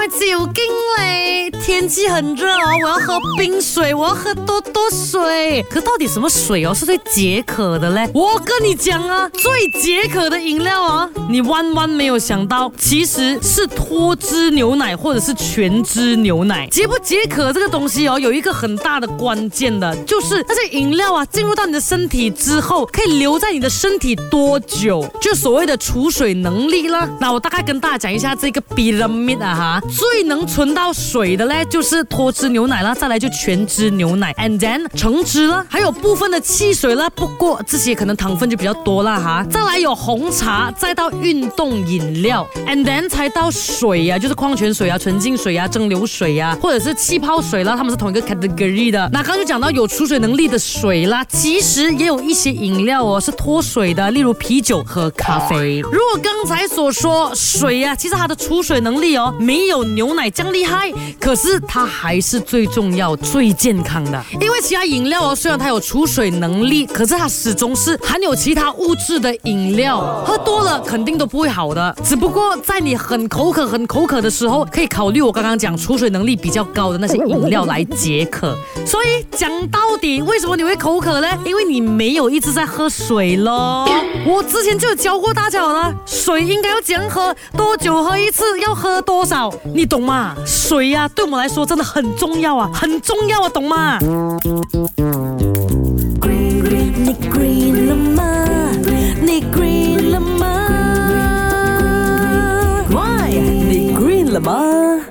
快酒精嘞，天气很热哦，我要喝冰水，我要喝多多水。可到底什么水哦是最解渴的嘞？我跟你讲啊，最解渴的饮料啊，你万万没有想到，其实是脱脂牛奶或者是全脂牛奶。解不解渴这个东西哦，有一个很大的关键的，就是那些饮料啊，进入到你的身体之后，可以留在你的身体多久，就所谓的储水能力了。那我大概跟大家讲一下这个 b y l a m i d 啊哈。最能存到水的嘞，就是脱脂牛奶啦，再来就全脂牛奶，and then 橙汁啦，还有部分的汽水啦。不过这些可能糖分就比较多啦哈。再来有红茶，再到运动饮料，and then 才到水呀，就是矿泉水啊、纯净水呀、蒸馏水呀，或者是气泡水啦，他们是同一个 category 的。那刚才讲到有储水能力的水啦，其实也有一些饮料哦是脱水的，例如啤酒和咖啡。如果刚才所说水呀，其实它的储水能力哦没有。牛奶样厉害，可是它还是最重要、最健康的。因为其他饮料哦，虽然它有储水能力，可是它始终是含有其他物质的饮料，喝多了肯定都不会好的。只不过在你很口渴、很口渴的时候，可以考虑我刚刚讲储水能力比较高的那些饮料来解渴。所以讲到底，为什么你会口渴呢？因为你没有一直在喝水咯。我之前就有教过大家了，水应该要怎样喝，多久喝一次，要喝多少。你懂吗？水呀，对我们来说真的很重要啊，很重要啊，懂吗？你 green 了吗？你 green 了吗？Why？你 green 了吗？